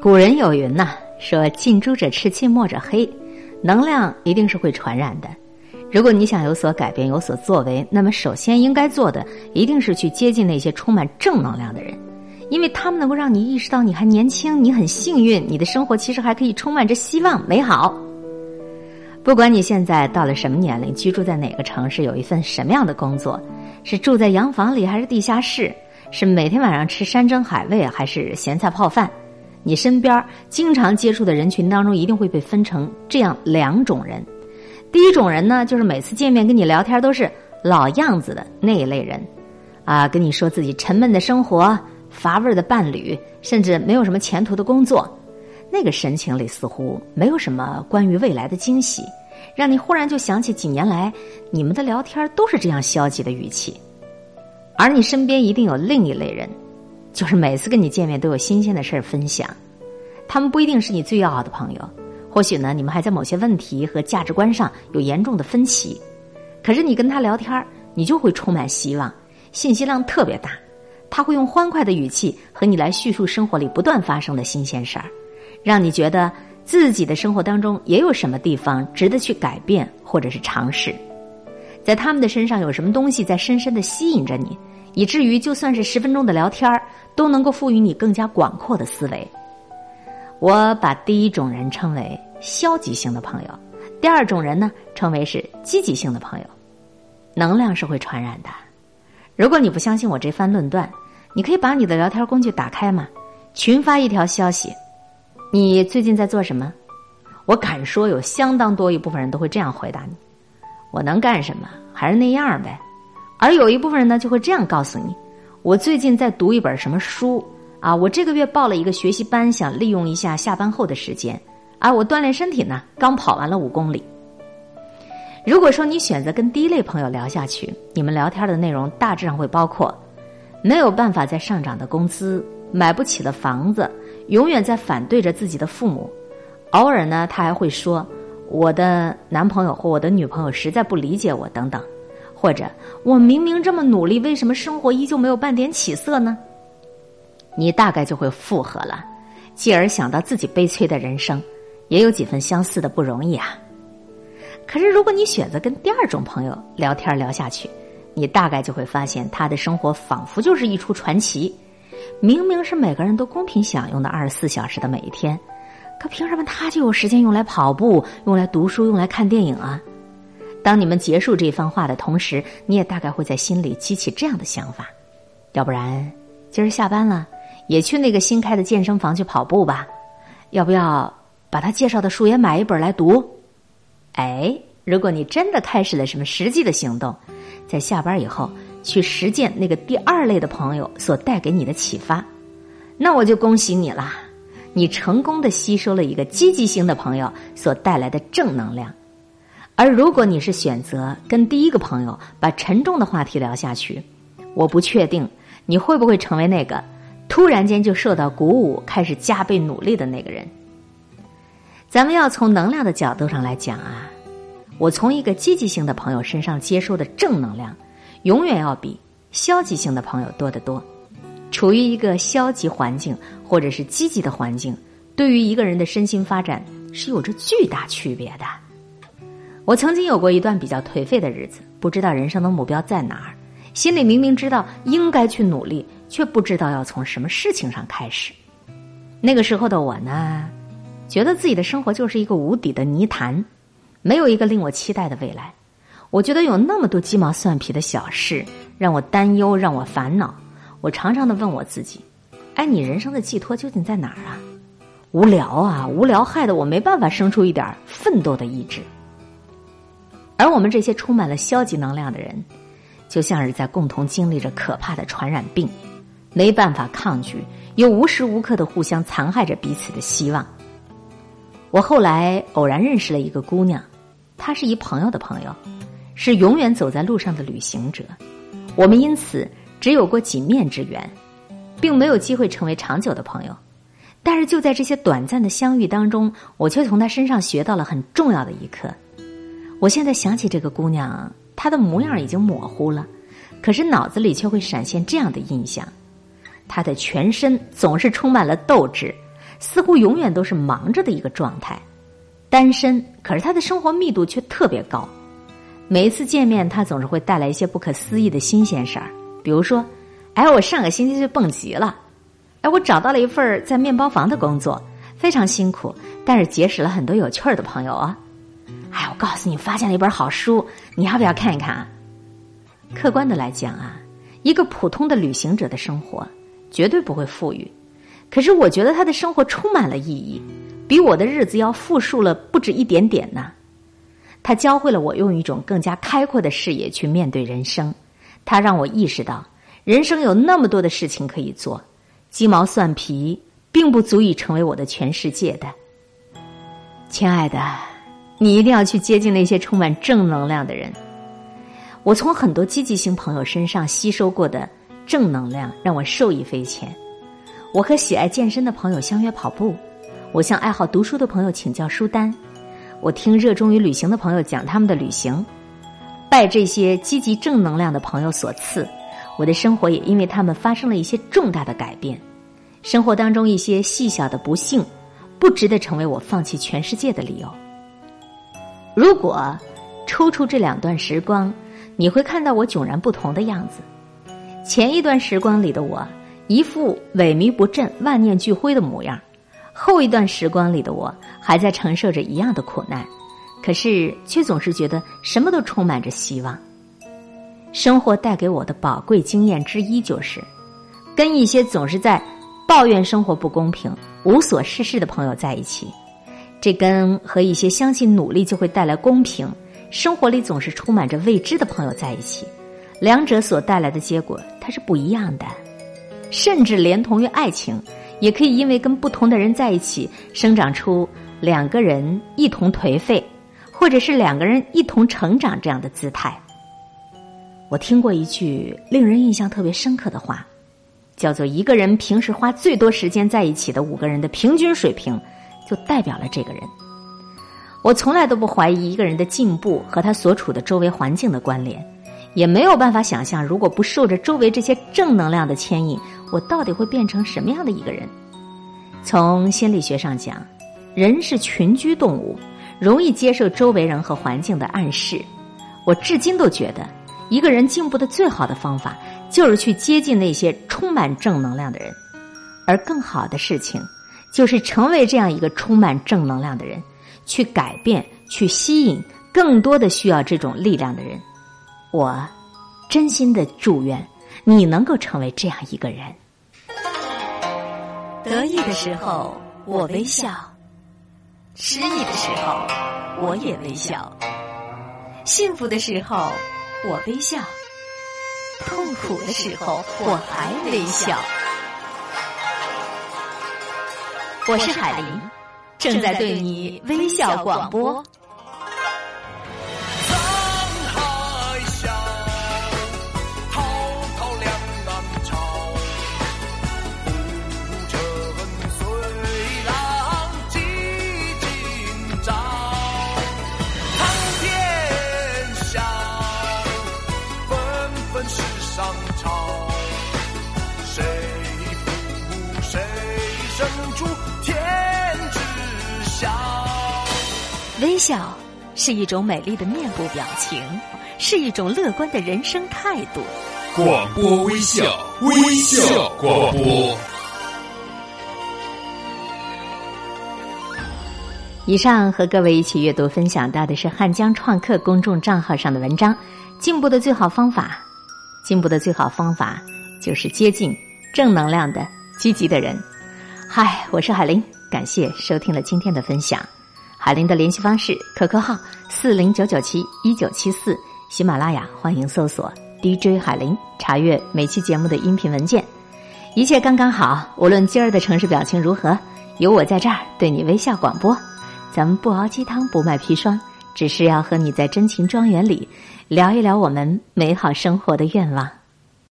古人有云呐，说近朱者赤，近墨者黑，能量一定是会传染的。如果你想有所改变、有所作为，那么首先应该做的一定是去接近那些充满正能量的人，因为他们能够让你意识到你还年轻，你很幸运，你的生活其实还可以充满着希望、美好。不管你现在到了什么年龄，居住在哪个城市，有一份什么样的工作，是住在洋房里还是地下室，是每天晚上吃山珍海味还是咸菜泡饭，你身边经常接触的人群当中，一定会被分成这样两种人。第一种人呢，就是每次见面跟你聊天都是老样子的那一类人，啊，跟你说自己沉闷的生活、乏味的伴侣，甚至没有什么前途的工作。那个神情里似乎没有什么关于未来的惊喜，让你忽然就想起几年来你们的聊天都是这样消极的语气。而你身边一定有另一类人，就是每次跟你见面都有新鲜的事儿分享。他们不一定是你最要好的朋友，或许呢你们还在某些问题和价值观上有严重的分歧。可是你跟他聊天儿，你就会充满希望，信息量特别大。他会用欢快的语气和你来叙述生活里不断发生的新鲜事儿。让你觉得自己的生活当中也有什么地方值得去改变或者是尝试，在他们的身上有什么东西在深深的吸引着你，以至于就算是十分钟的聊天儿，都能够赋予你更加广阔的思维。我把第一种人称为消极性的朋友，第二种人呢称为是积极性的朋友。能量是会传染的。如果你不相信我这番论断，你可以把你的聊天工具打开嘛，群发一条消息。你最近在做什么？我敢说，有相当多一部分人都会这样回答你：我能干什么？还是那样呗。而有一部分人呢，就会这样告诉你：我最近在读一本什么书啊？我这个月报了一个学习班，想利用一下下班后的时间啊。我锻炼身体呢，刚跑完了五公里。如果说你选择跟第一类朋友聊下去，你们聊天的内容大致上会包括：没有办法再上涨的工资，买不起的房子。永远在反对着自己的父母，偶尔呢，他还会说：“我的男朋友或我的女朋友实在不理解我，等等。”或者“我明明这么努力，为什么生活依旧没有半点起色呢？”你大概就会附和了，继而想到自己悲催的人生，也有几分相似的不容易啊。可是，如果你选择跟第二种朋友聊天聊下去，你大概就会发现，他的生活仿佛就是一出传奇。明明是每个人都公平享用的二十四小时的每一天，可凭什么他就有时间用来跑步、用来读书、用来看电影啊？当你们结束这番话的同时，你也大概会在心里激起这样的想法：要不然今儿下班了，也去那个新开的健身房去跑步吧？要不要把他介绍的书也买一本来读？哎，如果你真的开始了什么实际的行动，在下班以后。去实践那个第二类的朋友所带给你的启发，那我就恭喜你啦！你成功的吸收了一个积极性的朋友所带来的正能量。而如果你是选择跟第一个朋友把沉重的话题聊下去，我不确定你会不会成为那个突然间就受到鼓舞、开始加倍努力的那个人。咱们要从能量的角度上来讲啊，我从一个积极性的朋友身上接收的正能量。永远要比消极性的朋友多得多。处于一个消极环境或者是积极的环境，对于一个人的身心发展是有着巨大区别的。我曾经有过一段比较颓废的日子，不知道人生的目标在哪儿，心里明明知道应该去努力，却不知道要从什么事情上开始。那个时候的我呢，觉得自己的生活就是一个无底的泥潭，没有一个令我期待的未来。我觉得有那么多鸡毛蒜皮的小事让我担忧，让我烦恼。我常常的问我自己：“哎，你人生的寄托究竟在哪儿啊？”无聊啊，无聊害得我没办法生出一点奋斗的意志。而我们这些充满了消极能量的人，就像是在共同经历着可怕的传染病，没办法抗拒，又无时无刻的互相残害着彼此的希望。我后来偶然认识了一个姑娘，她是一朋友的朋友。是永远走在路上的旅行者，我们因此只有过几面之缘，并没有机会成为长久的朋友。但是就在这些短暂的相遇当中，我却从她身上学到了很重要的一课。我现在想起这个姑娘，她的模样已经模糊了，可是脑子里却会闪现这样的印象：她的全身总是充满了斗志，似乎永远都是忙着的一个状态。单身，可是她的生活密度却特别高。每一次见面，她总是会带来一些不可思议的新鲜事儿。比如说，哎，我上个星期去蹦极了，哎，我找到了一份在面包房的工作，非常辛苦，但是结识了很多有趣儿的朋友啊。哎，我告诉你，发现了一本好书，你要不要看一看啊？客观的来讲啊，一个普通的旅行者的生活绝对不会富裕，可是我觉得他的生活充满了意义，比我的日子要富庶了不止一点点呢。他教会了我用一种更加开阔的视野去面对人生，他让我意识到人生有那么多的事情可以做，鸡毛蒜皮并不足以成为我的全世界的。亲爱的，你一定要去接近那些充满正能量的人。我从很多积极型朋友身上吸收过的正能量，让我受益匪浅。我和喜爱健身的朋友相约跑步，我向爱好读书的朋友请教书单。我听热衷于旅行的朋友讲他们的旅行，拜这些积极正能量的朋友所赐，我的生活也因为他们发生了一些重大的改变。生活当中一些细小的不幸，不值得成为我放弃全世界的理由。如果抽出这两段时光，你会看到我迥然不同的样子。前一段时光里的我，一副萎靡不振、万念俱灰的模样。后一段时光里的我，还在承受着一样的苦难，可是却总是觉得什么都充满着希望。生活带给我的宝贵经验之一，就是跟一些总是在抱怨生活不公平、无所事事的朋友在一起。这跟和一些相信努力就会带来公平、生活里总是充满着未知的朋友在一起，两者所带来的结果它是不一样的，甚至连同于爱情。也可以因为跟不同的人在一起，生长出两个人一同颓废，或者是两个人一同成长这样的姿态。我听过一句令人印象特别深刻的话，叫做“一个人平时花最多时间在一起的五个人的平均水平，就代表了这个人。”我从来都不怀疑一个人的进步和他所处的周围环境的关联，也没有办法想象如果不受着周围这些正能量的牵引。我到底会变成什么样的一个人？从心理学上讲，人是群居动物，容易接受周围人和环境的暗示。我至今都觉得，一个人进步的最好的方法，就是去接近那些充满正能量的人。而更好的事情，就是成为这样一个充满正能量的人，去改变，去吸引更多的需要这种力量的人。我真心的祝愿你能够成为这样一个人。得意的时候我微笑，失意的时候我也微笑，幸福的时候我微笑，痛苦的时候我还微笑。我是海林，正在对你微笑广播。微笑是一种美丽的面部表情，是一种乐观的人生态度。广播微笑，微笑广播。以上和各位一起阅读分享到的是汉江创客公众账号上的文章。进步的最好方法，进步的最好方法就是接近正能量的、积极的人。嗨，我是海林，感谢收听了今天的分享。海林的联系方式：QQ 号四零九九七一九七四，喜马拉雅欢迎搜索 DJ 海林，查阅每期节目的音频文件。一切刚刚好，无论今儿的城市表情如何，有我在这儿对你微笑广播。咱们不熬鸡汤，不卖砒霜，只是要和你在真情庄园里聊一聊我们美好生活的愿望。